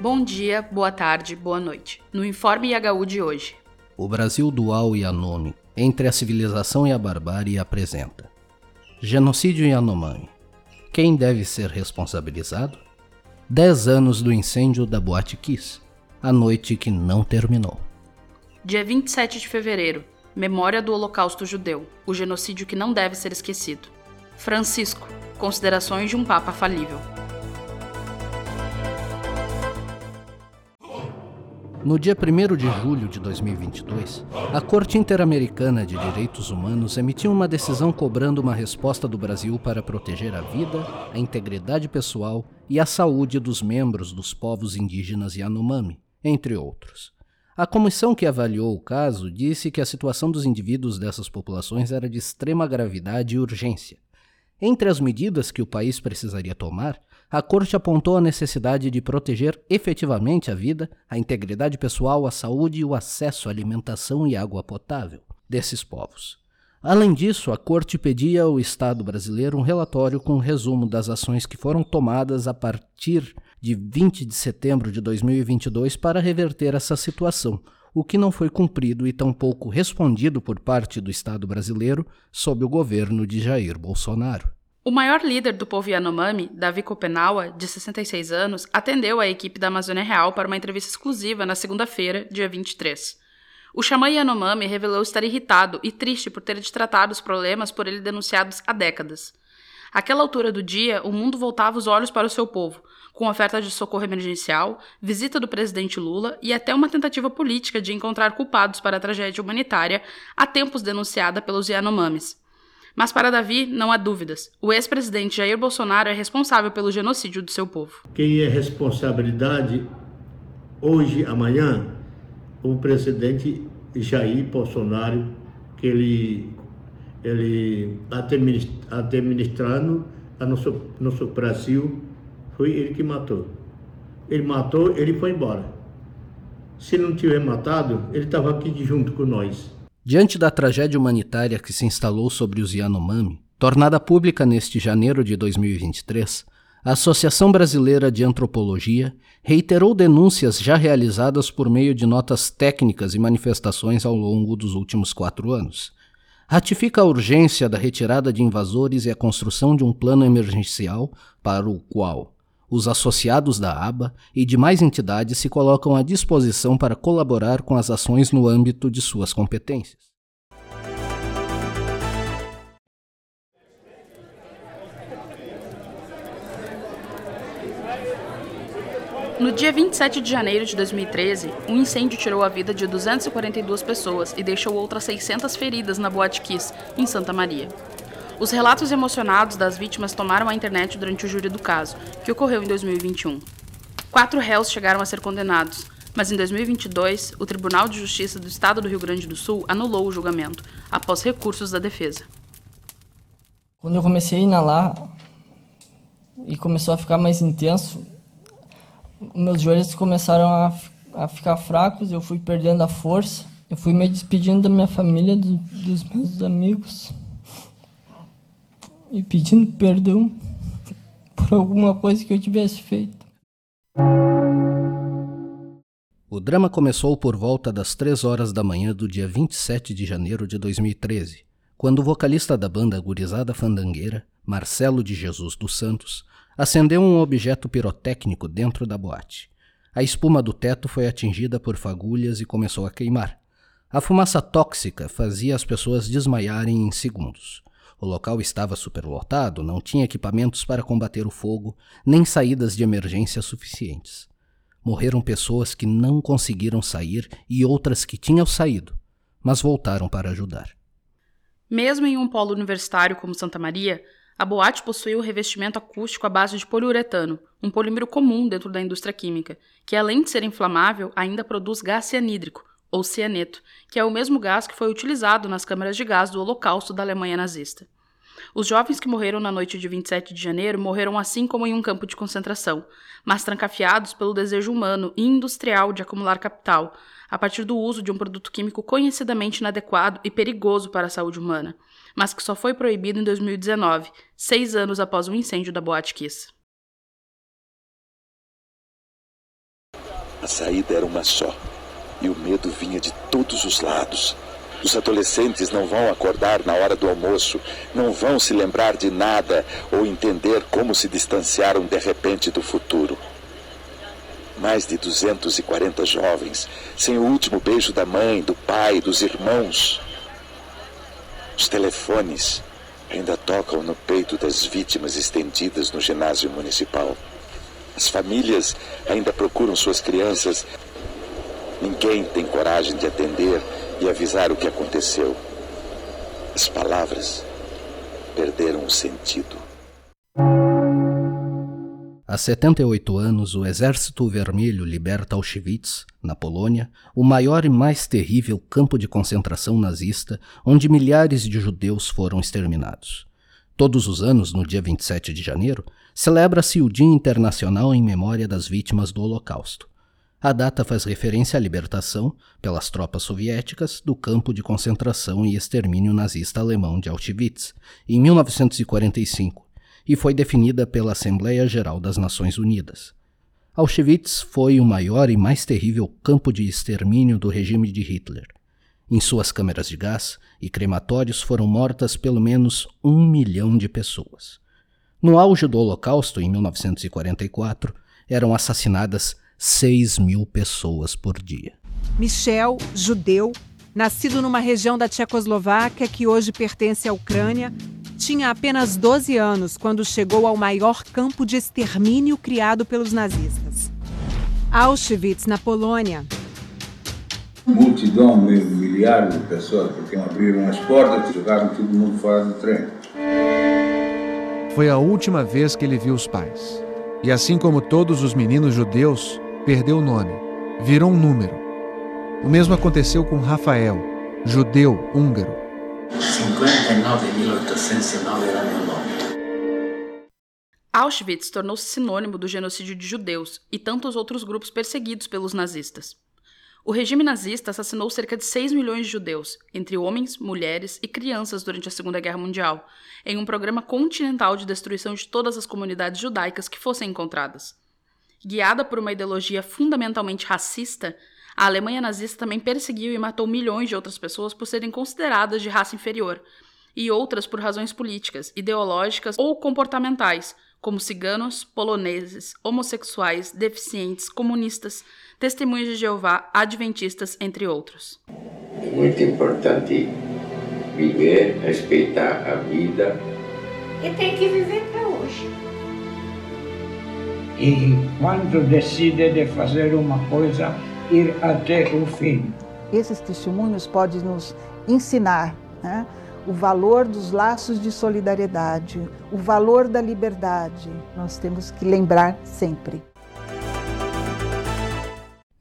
Bom dia, boa tarde, boa noite. No Informe IHU de hoje. O Brasil dual e anônimo, entre a civilização e a barbárie, apresenta Genocídio Yanomami. Quem deve ser responsabilizado? 10 anos do incêndio da Boate Kiss, a noite que não terminou. Dia 27 de fevereiro, Memória do Holocausto Judeu, o genocídio que não deve ser esquecido. Francisco, considerações de um Papa falível. No dia 1 de julho de 2022, a Corte Interamericana de Direitos Humanos emitiu uma decisão cobrando uma resposta do Brasil para proteger a vida, a integridade pessoal e a saúde dos membros dos povos indígenas Yanomami, entre outros. A comissão que avaliou o caso disse que a situação dos indivíduos dessas populações era de extrema gravidade e urgência. Entre as medidas que o país precisaria tomar a Corte apontou a necessidade de proteger efetivamente a vida, a integridade pessoal, a saúde e o acesso à alimentação e água potável desses povos. Além disso, a Corte pedia ao Estado brasileiro um relatório com um resumo das ações que foram tomadas a partir de 20 de setembro de 2022 para reverter essa situação, o que não foi cumprido e tampouco respondido por parte do Estado brasileiro sob o governo de Jair Bolsonaro. O maior líder do povo Yanomami, Davi Kopenawa, de 66 anos, atendeu a equipe da Amazônia Real para uma entrevista exclusiva na segunda-feira, dia 23. O xamã Yanomami revelou estar irritado e triste por ter tratado os problemas por ele denunciados há décadas. Àquela altura do dia, o mundo voltava os olhos para o seu povo, com oferta de socorro emergencial, visita do presidente Lula e até uma tentativa política de encontrar culpados para a tragédia humanitária há tempos denunciada pelos Yanomamis. Mas para Davi, não há dúvidas. O ex-presidente Jair Bolsonaro é responsável pelo genocídio do seu povo. Quem é responsabilidade hoje, amanhã, o presidente Jair Bolsonaro, que ele, ele administrando a nosso, nosso Brasil, foi ele que matou. Ele matou, ele foi embora. Se não tiver matado, ele estava aqui junto com nós. Diante da tragédia humanitária que se instalou sobre os Yanomami, tornada pública neste janeiro de 2023, a Associação Brasileira de Antropologia reiterou denúncias já realizadas por meio de notas técnicas e manifestações ao longo dos últimos quatro anos. Ratifica a urgência da retirada de invasores e a construção de um plano emergencial para o qual os associados da ABA e demais entidades se colocam à disposição para colaborar com as ações no âmbito de suas competências. No dia 27 de janeiro de 2013, um incêndio tirou a vida de 242 pessoas e deixou outras 600 feridas na Boate Kiss, em Santa Maria. Os relatos emocionados das vítimas tomaram a internet durante o júri do caso, que ocorreu em 2021. Quatro réus chegaram a ser condenados, mas em 2022, o Tribunal de Justiça do Estado do Rio Grande do Sul anulou o julgamento, após recursos da defesa. Quando eu comecei a inalar e começou a ficar mais intenso, meus joelhos começaram a, a ficar fracos, eu fui perdendo a força, eu fui me despedindo da minha família, do, dos meus amigos e pedindo perdão por alguma coisa que eu tivesse feito. O drama começou por volta das 3 horas da manhã do dia 27 de janeiro de 2013, quando o vocalista da banda Gurizada Fandangueira, Marcelo de Jesus dos Santos, acendeu um objeto pirotécnico dentro da boate. A espuma do teto foi atingida por fagulhas e começou a queimar. A fumaça tóxica fazia as pessoas desmaiarem em segundos. O local estava superlotado, não tinha equipamentos para combater o fogo, nem saídas de emergência suficientes. Morreram pessoas que não conseguiram sair e outras que tinham saído, mas voltaram para ajudar. Mesmo em um polo universitário como Santa Maria, a boate possui o revestimento acústico à base de poliuretano, um polímero comum dentro da indústria química, que além de ser inflamável, ainda produz gás cianídrico, ou cianeto, que é o mesmo gás que foi utilizado nas câmaras de gás do Holocausto da Alemanha nazista. Os jovens que morreram na noite de 27 de janeiro morreram assim como em um campo de concentração, mas trancafiados pelo desejo humano e industrial de acumular capital, a partir do uso de um produto químico conhecidamente inadequado e perigoso para a saúde humana, mas que só foi proibido em 2019, seis anos após o incêndio da Boate Kiss. saída era uma só, e o medo vinha de todos os lados. Os adolescentes não vão acordar na hora do almoço, não vão se lembrar de nada ou entender como se distanciaram de repente do futuro. Mais de 240 jovens, sem o último beijo da mãe, do pai, dos irmãos. Os telefones ainda tocam no peito das vítimas estendidas no ginásio municipal. As famílias ainda procuram suas crianças. Ninguém tem coragem de atender e avisar o que aconteceu. As palavras perderam o sentido. Há 78 anos, o Exército Vermelho liberta Auschwitz, na Polônia, o maior e mais terrível campo de concentração nazista onde milhares de judeus foram exterminados. Todos os anos, no dia 27 de janeiro, celebra-se o Dia Internacional em Memória das Vítimas do Holocausto. A data faz referência à libertação, pelas tropas soviéticas, do campo de concentração e extermínio nazista alemão de Auschwitz, em 1945, e foi definida pela Assembleia Geral das Nações Unidas. Auschwitz foi o maior e mais terrível campo de extermínio do regime de Hitler. Em suas câmeras de gás e crematórios foram mortas pelo menos um milhão de pessoas. No auge do Holocausto, em 1944, eram assassinadas 6 mil pessoas por dia. Michel, judeu, nascido numa região da Tchecoslováquia que hoje pertence à Ucrânia, tinha apenas 12 anos quando chegou ao maior campo de extermínio criado pelos nazistas. Auschwitz, na Polônia. Multidão, milhares de pessoas, porque abriram as portas e jogaram todo mundo fora do trem. Foi a última vez que ele viu os pais. E assim como todos os meninos judeus, perdeu o nome, virou um número. O mesmo aconteceu com Rafael, judeu húngaro. 59.809 era meu nome. Auschwitz tornou-se sinônimo do genocídio de judeus e tantos outros grupos perseguidos pelos nazistas. O regime nazista assassinou cerca de 6 milhões de judeus, entre homens, mulheres e crianças durante a Segunda Guerra Mundial, em um programa continental de destruição de todas as comunidades judaicas que fossem encontradas. Guiada por uma ideologia fundamentalmente racista, a Alemanha nazista também perseguiu e matou milhões de outras pessoas por serem consideradas de raça inferior, e outras por razões políticas, ideológicas ou comportamentais, como ciganos, poloneses, homossexuais, deficientes, comunistas, testemunhas de Jeová, adventistas, entre outros. É muito importante viver, respeitar a vida. E tem que viver e quando decide de fazer uma coisa, ir até o fim. Esses testemunhos podem nos ensinar né, o valor dos laços de solidariedade, o valor da liberdade. Nós temos que lembrar sempre.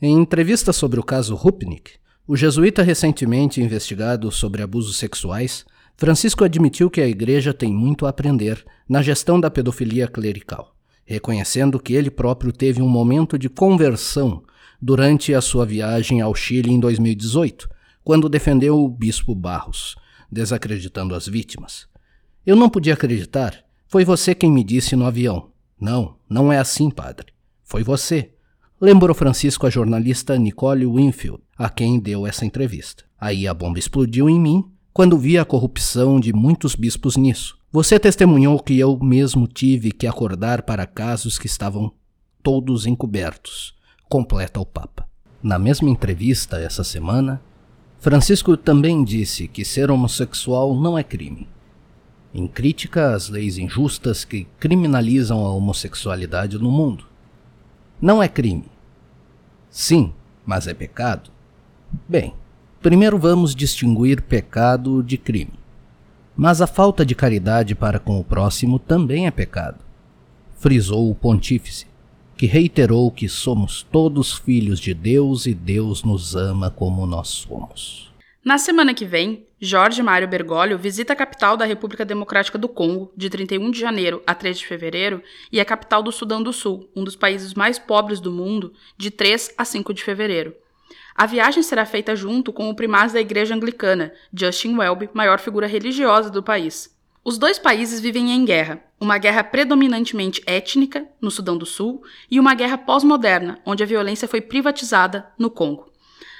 Em entrevista sobre o caso Rupnik, o jesuíta recentemente investigado sobre abusos sexuais, Francisco admitiu que a igreja tem muito a aprender na gestão da pedofilia clerical reconhecendo que ele próprio teve um momento de conversão durante a sua viagem ao Chile em 2018, quando defendeu o bispo Barros, desacreditando as vítimas. Eu não podia acreditar. Foi você quem me disse no avião. Não, não é assim, padre. Foi você. Lembrou Francisco a jornalista Nicole Winfield, a quem deu essa entrevista. Aí a bomba explodiu em mim quando vi a corrupção de muitos bispos nisso. Você testemunhou que eu mesmo tive que acordar para casos que estavam todos encobertos, completa o Papa. Na mesma entrevista essa semana, Francisco também disse que ser homossexual não é crime. Em crítica às leis injustas que criminalizam a homossexualidade no mundo. Não é crime. Sim, mas é pecado? Bem, primeiro vamos distinguir pecado de crime. Mas a falta de caridade para com o próximo também é pecado, frisou o pontífice, que reiterou que somos todos filhos de Deus e Deus nos ama como nós somos. Na semana que vem, Jorge Mário Bergoglio visita a capital da República Democrática do Congo, de 31 de janeiro a 3 de fevereiro, e a capital do Sudão do Sul, um dos países mais pobres do mundo, de 3 a 5 de fevereiro. A viagem será feita junto com o primaz da Igreja Anglicana, Justin Welby, maior figura religiosa do país. Os dois países vivem em guerra, uma guerra predominantemente étnica, no Sudão do Sul, e uma guerra pós-moderna, onde a violência foi privatizada, no Congo.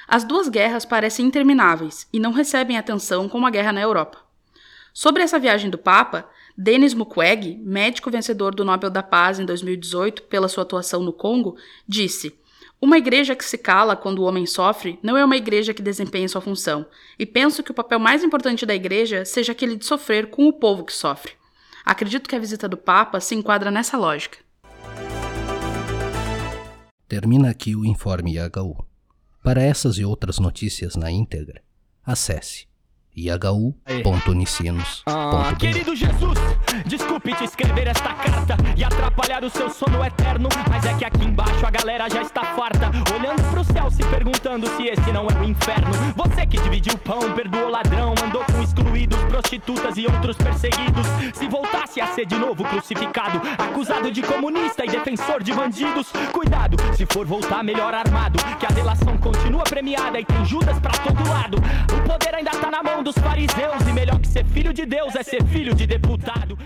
As duas guerras parecem intermináveis e não recebem atenção como a guerra na Europa. Sobre essa viagem do Papa, Denis Mukwege, médico vencedor do Nobel da Paz em 2018 pela sua atuação no Congo, disse: Uma igreja que se cala quando o homem sofre não é uma igreja que desempenha sua função, e penso que o papel mais importante da igreja seja aquele de sofrer com o povo que sofre. Acredito que a visita do Papa se enquadra nessa lógica. Termina aqui o Informe IHU. Para essas e outras notícias na íntegra, acesse ihu.unicinos.br. Ah, querido Jesus, desculpe te escrever esta carta e atrapalhar o seu sono eterno, mas é que aqui embaixo a galera já está farta, olhando pro céu se perguntando se esse não é o inferno. Você que dividiu o pão, perdoou ladrão, andou com excluídos, prostitutas e outros perseguidos. Se voltasse a ser de novo crucificado, acusado de comunista e defensor de bandidos, cuidado, se for voltar melhor armado, que a delação continua premiada e tem Judas pra todo lado. O poder ainda tá na mão dos fariseus. E melhor que ser filho de Deus é ser filho de deputado.